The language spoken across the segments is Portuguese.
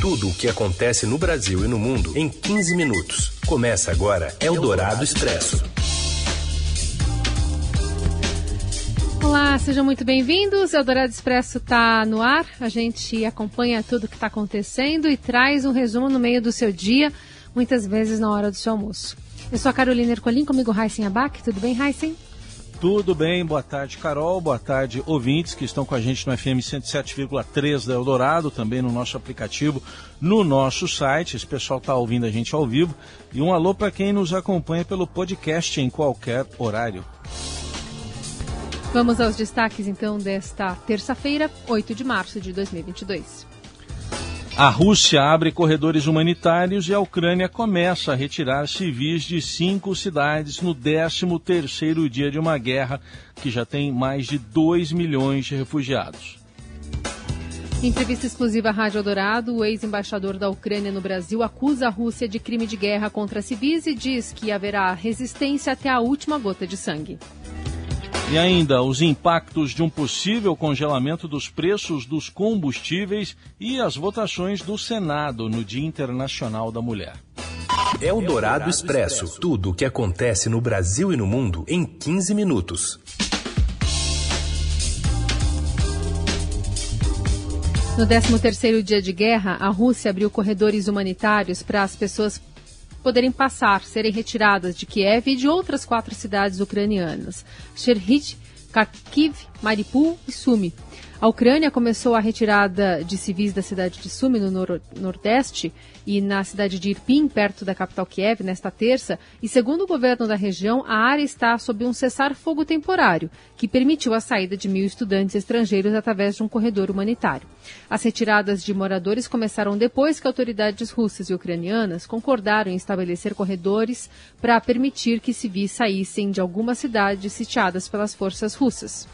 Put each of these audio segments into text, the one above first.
Tudo o que acontece no Brasil e no mundo em 15 minutos. Começa agora Eldorado Expresso. Olá, sejam muito bem-vindos. Eldorado Expresso está no ar. A gente acompanha tudo o que está acontecendo e traz um resumo no meio do seu dia, muitas vezes na hora do seu almoço. Eu sou a Carolina Ercolim, comigo Heisen Abac. Tudo bem, Heisen? Tudo bem, boa tarde, Carol. Boa tarde, ouvintes que estão com a gente no FM 107,3 da Eldorado, também no nosso aplicativo, no nosso site. Esse pessoal está ouvindo a gente ao vivo. E um alô para quem nos acompanha pelo podcast em qualquer horário. Vamos aos destaques então desta terça-feira, 8 de março de 2022. A Rússia abre corredores humanitários e a Ucrânia começa a retirar civis de cinco cidades no 13º dia de uma guerra que já tem mais de 2 milhões de refugiados. Em entrevista exclusiva à Rádio Eldorado, o ex-embaixador da Ucrânia no Brasil acusa a Rússia de crime de guerra contra civis e diz que haverá resistência até a última gota de sangue. E ainda os impactos de um possível congelamento dos preços dos combustíveis e as votações do Senado no Dia Internacional da Mulher. É o Dourado Expresso. Tudo o que acontece no Brasil e no mundo em 15 minutos. No 13º dia de guerra, a Rússia abriu corredores humanitários para as pessoas poderem passar, serem retiradas de Kiev e de outras quatro cidades ucranianas: Cherhit, Kharkiv, Mariupol e Sumi. A Ucrânia começou a retirada de civis da cidade de Sumi, no nor Nordeste, e na cidade de Irpin, perto da capital Kiev, nesta terça, e segundo o governo da região, a área está sob um cessar-fogo temporário, que permitiu a saída de mil estudantes estrangeiros através de um corredor humanitário. As retiradas de moradores começaram depois que autoridades russas e ucranianas concordaram em estabelecer corredores para permitir que civis saíssem de algumas cidades sitiadas pelas forças russas.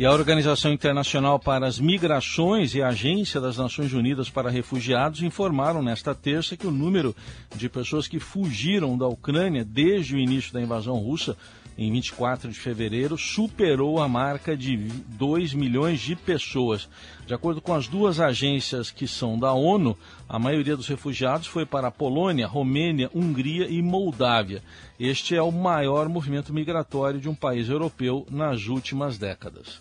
E a Organização Internacional para as Migrações e a Agência das Nações Unidas para Refugiados informaram nesta terça que o número de pessoas que fugiram da Ucrânia desde o início da invasão russa em 24 de fevereiro, superou a marca de 2 milhões de pessoas. De acordo com as duas agências que são da ONU, a maioria dos refugiados foi para a Polônia, Romênia, Hungria e Moldávia. Este é o maior movimento migratório de um país europeu nas últimas décadas.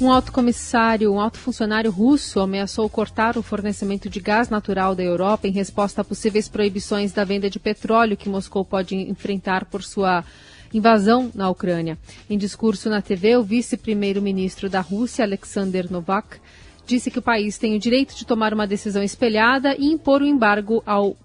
Um alto comissário, um alto funcionário russo ameaçou cortar o fornecimento de gás natural da Europa em resposta a possíveis proibições da venda de petróleo que Moscou pode enfrentar por sua invasão na Ucrânia. Em discurso na TV, o vice-primeiro-ministro da Rússia, Alexander Novak, disse que o país tem o direito de tomar uma decisão espelhada e impor o um embargo ao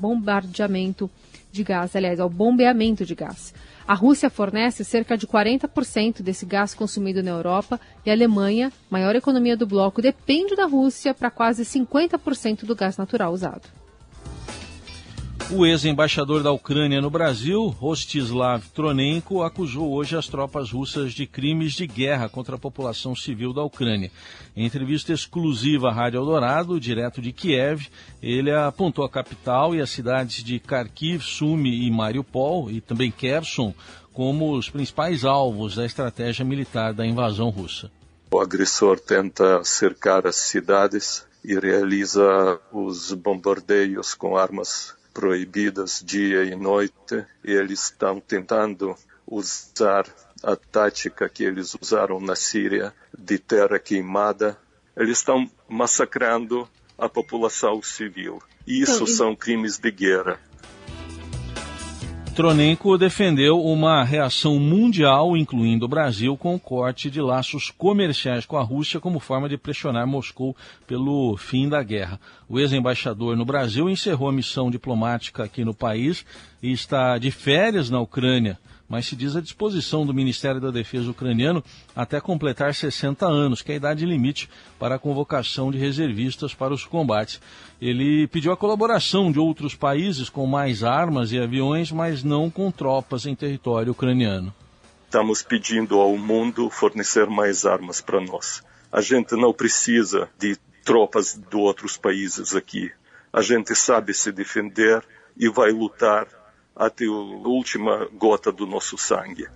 bombardeamento de gás, aliás, ao bombeamento de gás. A Rússia fornece cerca de 40% desse gás consumido na Europa e a Alemanha, maior economia do bloco, depende da Rússia para quase 50% do gás natural usado. O ex-embaixador da Ucrânia no Brasil, Rostislav Tronenko, acusou hoje as tropas russas de crimes de guerra contra a população civil da Ucrânia. Em entrevista exclusiva à Rádio Eldorado, direto de Kiev, ele apontou a capital e as cidades de Kharkiv, Sumy e Mariupol, e também Kherson, como os principais alvos da estratégia militar da invasão russa. O agressor tenta cercar as cidades e realiza os bombardeios com armas proibidas dia e noite. E eles estão tentando usar a tática que eles usaram na Síria de terra queimada. Eles estão massacrando a população civil. Isso são crimes de guerra. Tronenko defendeu uma reação mundial, incluindo o Brasil, com o corte de laços comerciais com a Rússia como forma de pressionar Moscou pelo fim da guerra. O ex-embaixador no Brasil encerrou a missão diplomática aqui no país está de férias na Ucrânia mas se diz à disposição do Ministério da Defesa ucraniano até completar 60 anos, que é a idade limite para a convocação de reservistas para os combates. Ele pediu a colaboração de outros países com mais armas e aviões, mas não com tropas em território ucraniano. Estamos pedindo ao mundo fornecer mais armas para nós. A gente não precisa de tropas de outros países aqui. A gente sabe se defender e vai lutar até a última gota do nosso sangue.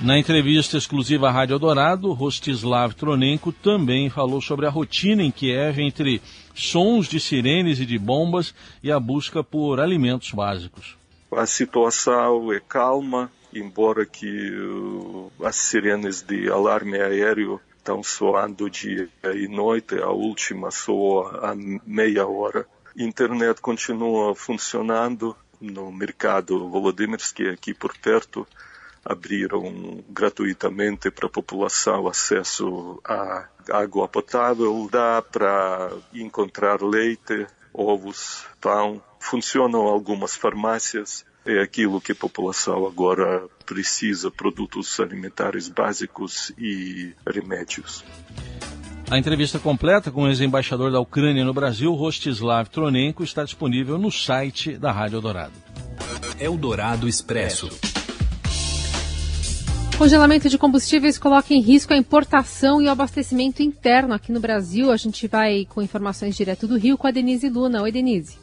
Na entrevista exclusiva à Rádio Eldorado, Rostislav Tronenko também falou sobre a rotina em Kiev entre sons de sirenes e de bombas e a busca por alimentos básicos. A situação é calma, embora que as sirenes de alarme aéreo estão soando dia e noite, a última soa a meia hora. Internet continua funcionando no mercado Volodymyrsky aqui por perto abriram gratuitamente para a população acesso à água potável, dá para encontrar leite, ovos, pão. Funcionam algumas farmácias, é aquilo que a população agora precisa, produtos alimentares básicos e remédios. A entrevista completa com o ex-embaixador da Ucrânia no Brasil, Rostislav Tronenko, está disponível no site da Rádio Eldorado. Eldorado Expresso. Congelamento de combustíveis coloca em risco a importação e o abastecimento interno aqui no Brasil. A gente vai com informações direto do Rio com a Denise Luna. Oi, Denise.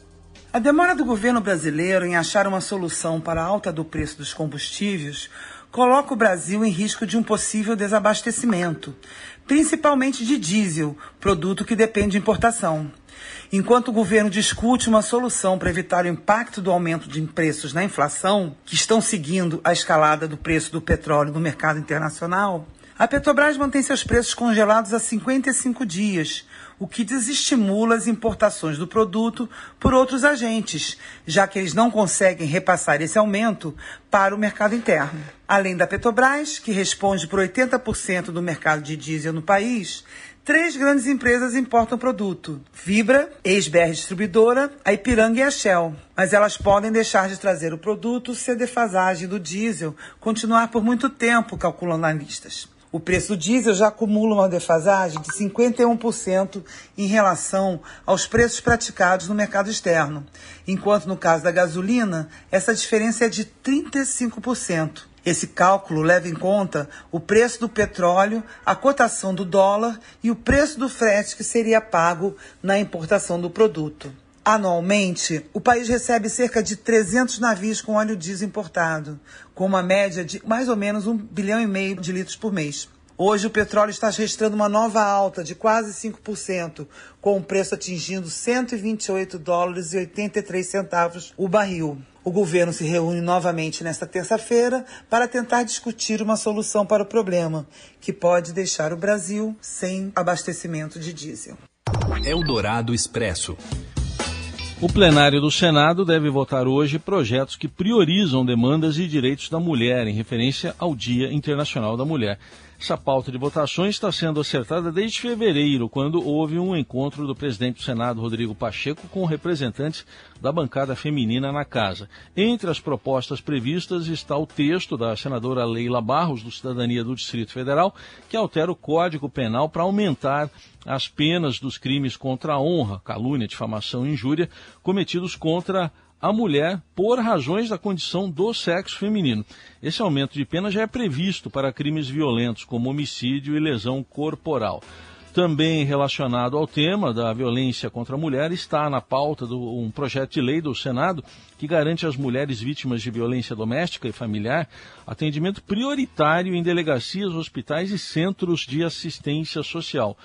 A demora do governo brasileiro em achar uma solução para a alta do preço dos combustíveis coloca o Brasil em risco de um possível desabastecimento, principalmente de diesel, produto que depende de importação. Enquanto o governo discute uma solução para evitar o impacto do aumento de preços na inflação, que estão seguindo a escalada do preço do petróleo no mercado internacional, a Petrobras mantém seus preços congelados há 55 dias, o que desestimula as importações do produto por outros agentes, já que eles não conseguem repassar esse aumento para o mercado interno. Além da Petrobras, que responde por 80% do mercado de diesel no país, Três grandes empresas importam produto: Vibra, ex-BR Distribuidora, a Ipiranga e a Shell. Mas elas podem deixar de trazer o produto se a defasagem do diesel continuar por muito tempo, calculam analistas. O preço do diesel já acumula uma defasagem de 51% em relação aos preços praticados no mercado externo, enquanto no caso da gasolina, essa diferença é de 35%. Esse cálculo leva em conta o preço do petróleo, a cotação do dólar e o preço do frete que seria pago na importação do produto. Anualmente, o país recebe cerca de 300 navios com óleo diesel importado, com uma média de mais ou menos um bilhão e meio de litros por mês. Hoje o petróleo está registrando uma nova alta de quase 5%, com o preço atingindo 128 dólares e 83 centavos o barril. O governo se reúne novamente nesta terça-feira para tentar discutir uma solução para o problema, que pode deixar o Brasil sem abastecimento de diesel. Eldorado Expresso. O plenário do Senado deve votar hoje projetos que priorizam demandas e direitos da mulher, em referência ao Dia Internacional da Mulher. Essa pauta de votações está sendo acertada desde fevereiro, quando houve um encontro do presidente do Senado, Rodrigo Pacheco, com representantes da bancada feminina na casa. Entre as propostas previstas está o texto da senadora Leila Barros, do Cidadania do Distrito Federal, que altera o Código Penal para aumentar as penas dos crimes contra a honra, calúnia, difamação e injúria cometidos contra mulher por razões da condição do sexo feminino. Esse aumento de pena já é previsto para crimes violentos, como homicídio e lesão corporal. Também relacionado ao tema da violência contra a mulher, está na pauta do, um projeto de lei do Senado que garante às mulheres vítimas de violência doméstica e familiar atendimento prioritário em delegacias, hospitais e centros de assistência social.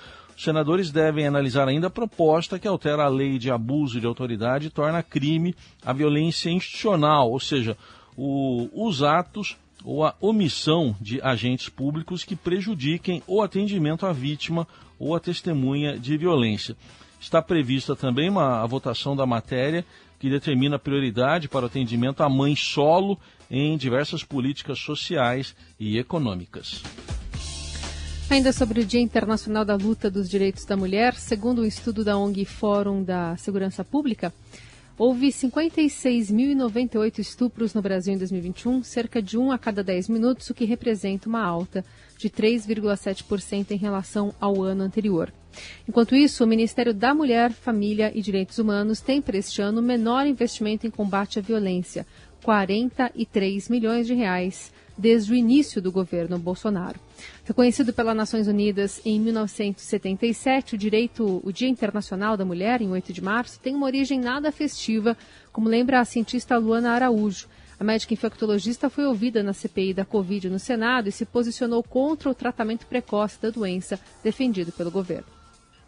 Senadores devem analisar ainda a proposta que altera a lei de abuso de autoridade e torna crime a violência institucional, ou seja, o, os atos ou a omissão de agentes públicos que prejudiquem o atendimento à vítima ou à testemunha de violência. Está prevista também uma, a votação da matéria que determina prioridade para o atendimento à mãe solo em diversas políticas sociais e econômicas. Ainda sobre o Dia Internacional da Luta dos Direitos da Mulher, segundo um estudo da ONG Fórum da Segurança Pública, houve 56.098 estupros no Brasil em 2021, cerca de 1 a cada 10 minutos, o que representa uma alta de 3,7% em relação ao ano anterior. Enquanto isso, o Ministério da Mulher, Família e Direitos Humanos tem para este ano menor investimento em combate à violência, 43 milhões de reais desde o início do governo Bolsonaro. Reconhecido pelas Nações Unidas em 1977, o direito, o Dia Internacional da Mulher, em 8 de março, tem uma origem nada festiva, como lembra a cientista Luana Araújo. A médica infectologista foi ouvida na CPI da Covid no Senado e se posicionou contra o tratamento precoce da doença defendido pelo governo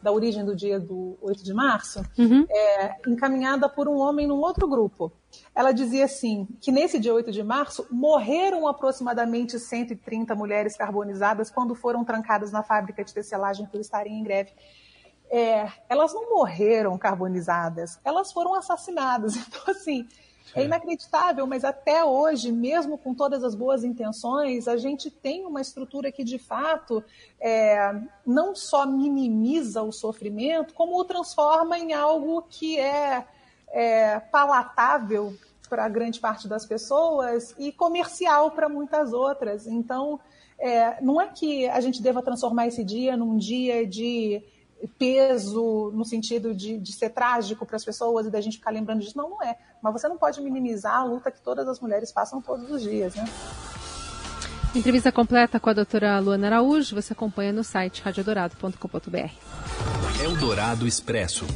da origem do dia do 8 de março, uhum. é, encaminhada por um homem num outro grupo. Ela dizia assim, que nesse dia 8 de março morreram aproximadamente 130 mulheres carbonizadas quando foram trancadas na fábrica de tecelagem por estarem em greve. É, elas não morreram carbonizadas, elas foram assassinadas. Então, assim, é inacreditável, mas até hoje, mesmo com todas as boas intenções, a gente tem uma estrutura que, de fato, é, não só minimiza o sofrimento, como o transforma em algo que é, é palatável para grande parte das pessoas e comercial para muitas outras. Então, é, não é que a gente deva transformar esse dia num dia de peso no sentido de, de ser trágico para as pessoas e da gente ficar lembrando disso. Não, não é. Mas você não pode minimizar a luta que todas as mulheres passam todos os dias, né? Entrevista completa com a doutora Luana Araújo você acompanha no site radiodorado.com.br. Eldorado Expresso.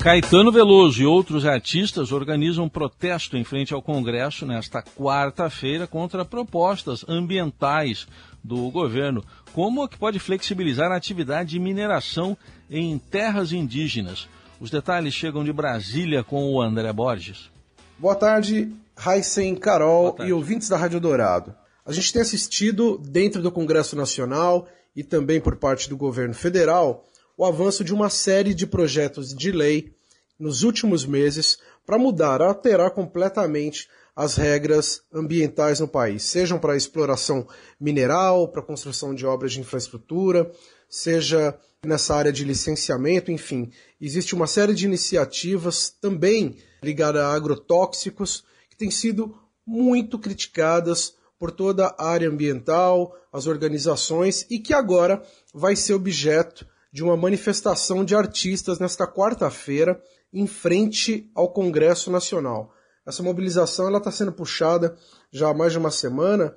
Caetano Veloso e outros artistas organizam um protesto em frente ao Congresso nesta quarta-feira contra propostas ambientais do governo, como a que pode flexibilizar a atividade de mineração em terras indígenas. Os detalhes chegam de Brasília com o André Borges. Boa tarde, Heisen, Carol tarde. e ouvintes da Rádio Dourado. A gente tem assistido, dentro do Congresso Nacional e também por parte do governo federal, o avanço de uma série de projetos de lei nos últimos meses para mudar, alterar completamente as regras ambientais no país, sejam para exploração mineral, para construção de obras de infraestrutura, seja nessa área de licenciamento, enfim, existe uma série de iniciativas também ligadas a agrotóxicos que têm sido muito criticadas por toda a área ambiental, as organizações e que agora vai ser objeto de uma manifestação de artistas nesta quarta-feira em frente ao Congresso Nacional. Essa mobilização está sendo puxada já há mais de uma semana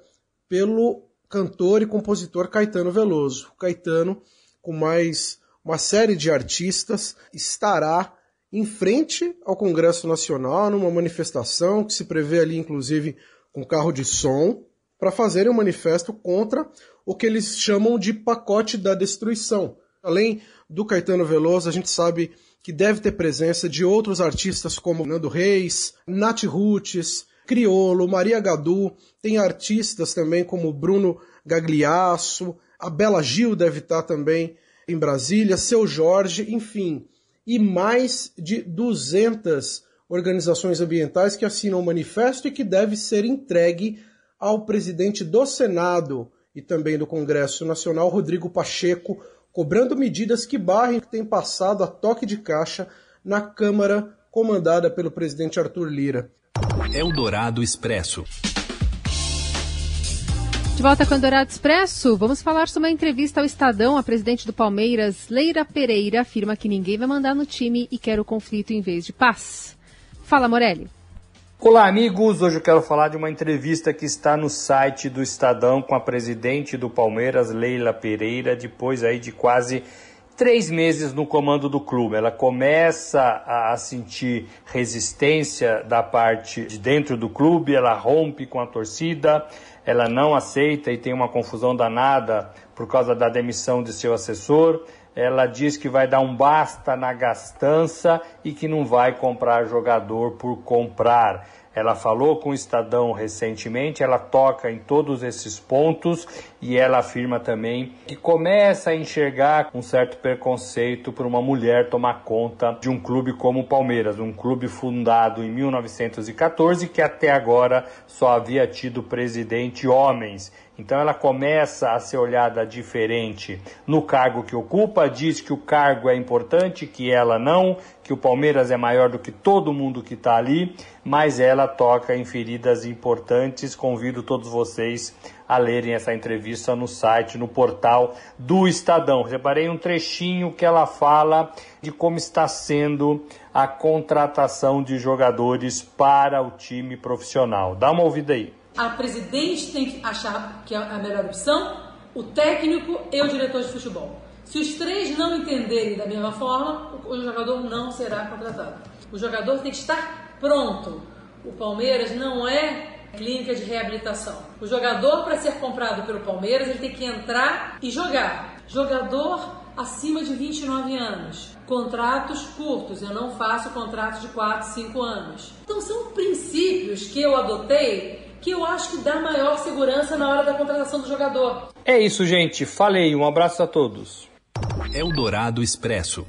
pelo cantor e compositor Caetano Veloso. O Caetano, com mais uma série de artistas, estará em frente ao Congresso Nacional numa manifestação que se prevê ali, inclusive, com carro de som, para fazerem um manifesto contra o que eles chamam de pacote da destruição. Além do Caetano Veloso, a gente sabe que deve ter presença de outros artistas como Nando Reis, Nath Roots, Criolo, Maria Gadu, tem artistas também como Bruno Gagliasso, a Bela Gil deve estar também em Brasília, Seu Jorge, enfim, e mais de 200 organizações ambientais que assinam o manifesto e que deve ser entregue ao presidente do Senado e também do Congresso Nacional, Rodrigo Pacheco, cobrando medidas que barrem o que tem passado a toque de caixa na Câmara comandada pelo presidente Arthur Lira. Eldorado Expresso. De volta com o Eldorado Expresso, vamos falar sobre uma entrevista ao Estadão. A presidente do Palmeiras, Leira Pereira, afirma que ninguém vai mandar no time e quer o conflito em vez de paz. Fala, Morelli. Olá, amigos. Hoje eu quero falar de uma entrevista que está no site do Estadão com a presidente do Palmeiras, Leila Pereira, depois aí de quase três meses no comando do clube. Ela começa a sentir resistência da parte de dentro do clube, ela rompe com a torcida, ela não aceita e tem uma confusão danada por causa da demissão de seu assessor. Ela diz que vai dar um basta na gastança e que não vai comprar jogador por comprar. Ela falou com o Estadão recentemente, ela toca em todos esses pontos e ela afirma também que começa a enxergar um certo preconceito por uma mulher tomar conta de um clube como o Palmeiras, um clube fundado em 1914 que até agora só havia tido presidente homens. Então ela começa a ser olhada diferente no cargo que ocupa, diz que o cargo é importante, que ela não, que o Palmeiras é maior do que todo mundo que está ali, mas ela toca em feridas importantes. Convido todos vocês a lerem essa entrevista no site, no portal do Estadão. Separei um trechinho que ela fala de como está sendo a contratação de jogadores para o time profissional. Dá uma ouvida aí. A presidente tem que achar que é a melhor opção, o técnico e o diretor de futebol. Se os três não entenderem da mesma forma, o jogador não será contratado. O jogador tem que estar pronto. o Palmeiras não é clínica de reabilitação. O jogador, para ser comprado pelo Palmeiras, ele tem que entrar e jogar. Jogador acima de 29 anos. Contratos curtos, eu não faço contratos de 4, 5 anos. Então são princípios que eu adotei que eu acho que dá maior segurança na hora da contratação do jogador. É isso, gente. Falei. Um abraço a todos. Eldorado Expresso.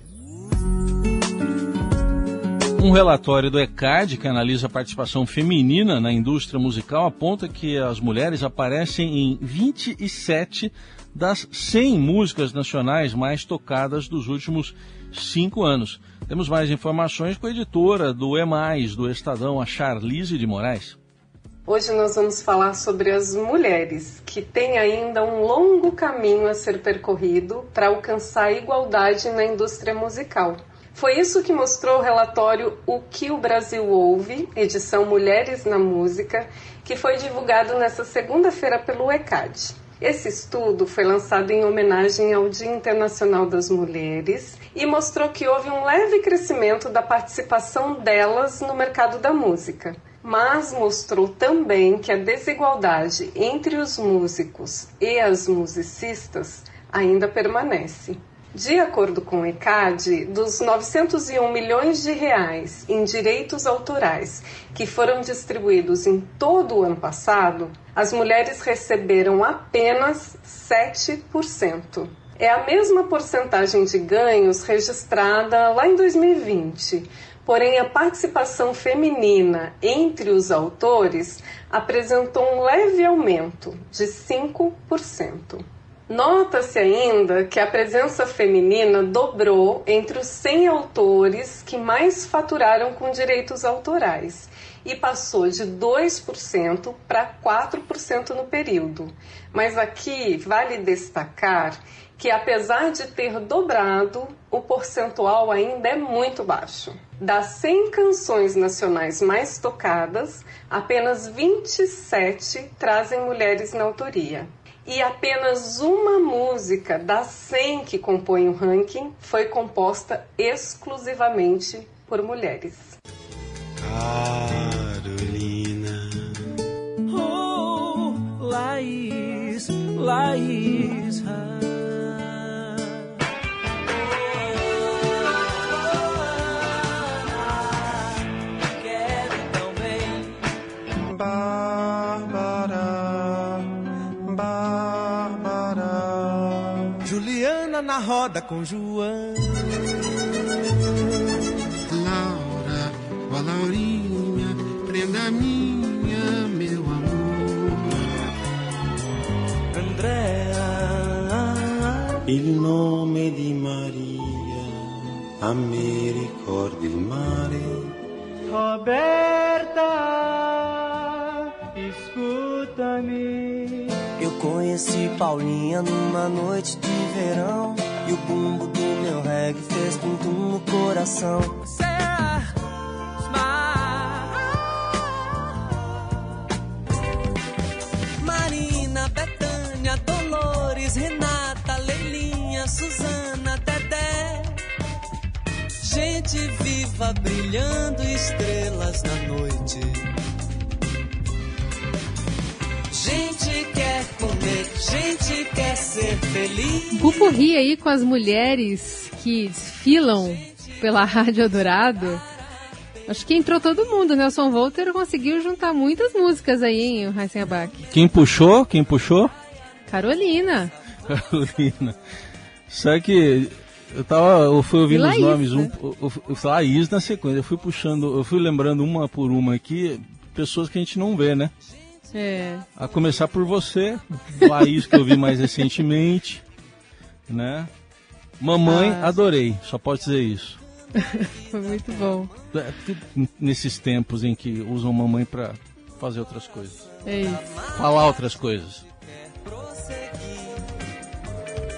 Um relatório do ECAD, que analisa a participação feminina na indústria musical, aponta que as mulheres aparecem em 27 das 100 músicas nacionais mais tocadas dos últimos cinco anos. Temos mais informações com a editora do E+, do Estadão, a Charlize de Moraes. Hoje nós vamos falar sobre as mulheres, que têm ainda um longo caminho a ser percorrido para alcançar a igualdade na indústria musical. Foi isso que mostrou o relatório O que o Brasil ouve, edição Mulheres na Música, que foi divulgado nesta segunda-feira pelo ECAD. Esse estudo foi lançado em homenagem ao Dia Internacional das Mulheres e mostrou que houve um leve crescimento da participação delas no mercado da música mas mostrou também que a desigualdade entre os músicos e as musicistas ainda permanece. De acordo com o ECAD, dos 901 milhões de reais em direitos autorais que foram distribuídos em todo o ano passado, as mulheres receberam apenas 7%. É a mesma porcentagem de ganhos registrada lá em 2020, porém a participação feminina entre os autores apresentou um leve aumento de 5%. Nota-se ainda que a presença feminina dobrou entre os 100 autores que mais faturaram com direitos autorais e passou de 2% para 4% no período. Mas aqui vale destacar que, apesar de ter dobrado, o percentual ainda é muito baixo. Das 100 canções nacionais mais tocadas, apenas 27 trazem mulheres na autoria. E apenas uma música das 100 que compõem o ranking foi composta exclusivamente por mulheres. Carolina. Oh, Laís, Laís. Roda com João. Laura, ó Laurinha, prenda minha, meu amor. Andrea, il nome di Maria, a me ricordi il mare. Roberta, escuta-me. Eu conheci Paulinha numa noite de verão O bumbo do meu reggae fez tum-tum no coração. Marina, Betânia, Dolores, Renata, Leilinha, Suzana, Dedé. Gente viva brilhando estrelas na noite. Gente quer comer, gente quer ser feliz. Pupurri aí com as mulheres que desfilam pela Rádio Dourado. Acho que entrou todo mundo. Nelson Volter conseguiu juntar muitas músicas aí, hein, o Heisen Abac. Quem puxou? Quem puxou? Carolina. Carolina. Só que eu tava, eu fui ouvindo Laís, os nomes, um, eu, eu, Laís na sequência, eu fui puxando, eu fui lembrando uma por uma aqui, pessoas que a gente não vê, né? É. A começar por você, Laís, que eu vi mais recentemente, né? Mamãe, ah. adorei, só pode dizer isso. Foi muito bom. É, nesses tempos em que usam mamãe para fazer outras coisas. É isso. Falar outras coisas.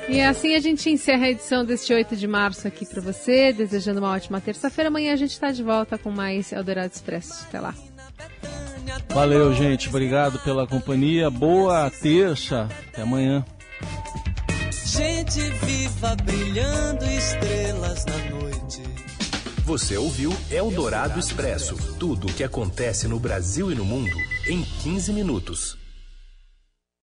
E assim a gente encerra a edição deste 8 de março aqui para você, desejando uma ótima terça-feira. Amanhã a gente está de volta com mais Eldorado Expresso. Até lá. Valeu, gente. Obrigado pela companhia. Boa terça. Até amanhã. Gente viva brilhando estrelas na noite. Você ouviu Eldorado Expresso tudo o que acontece no Brasil e no mundo em 15 minutos.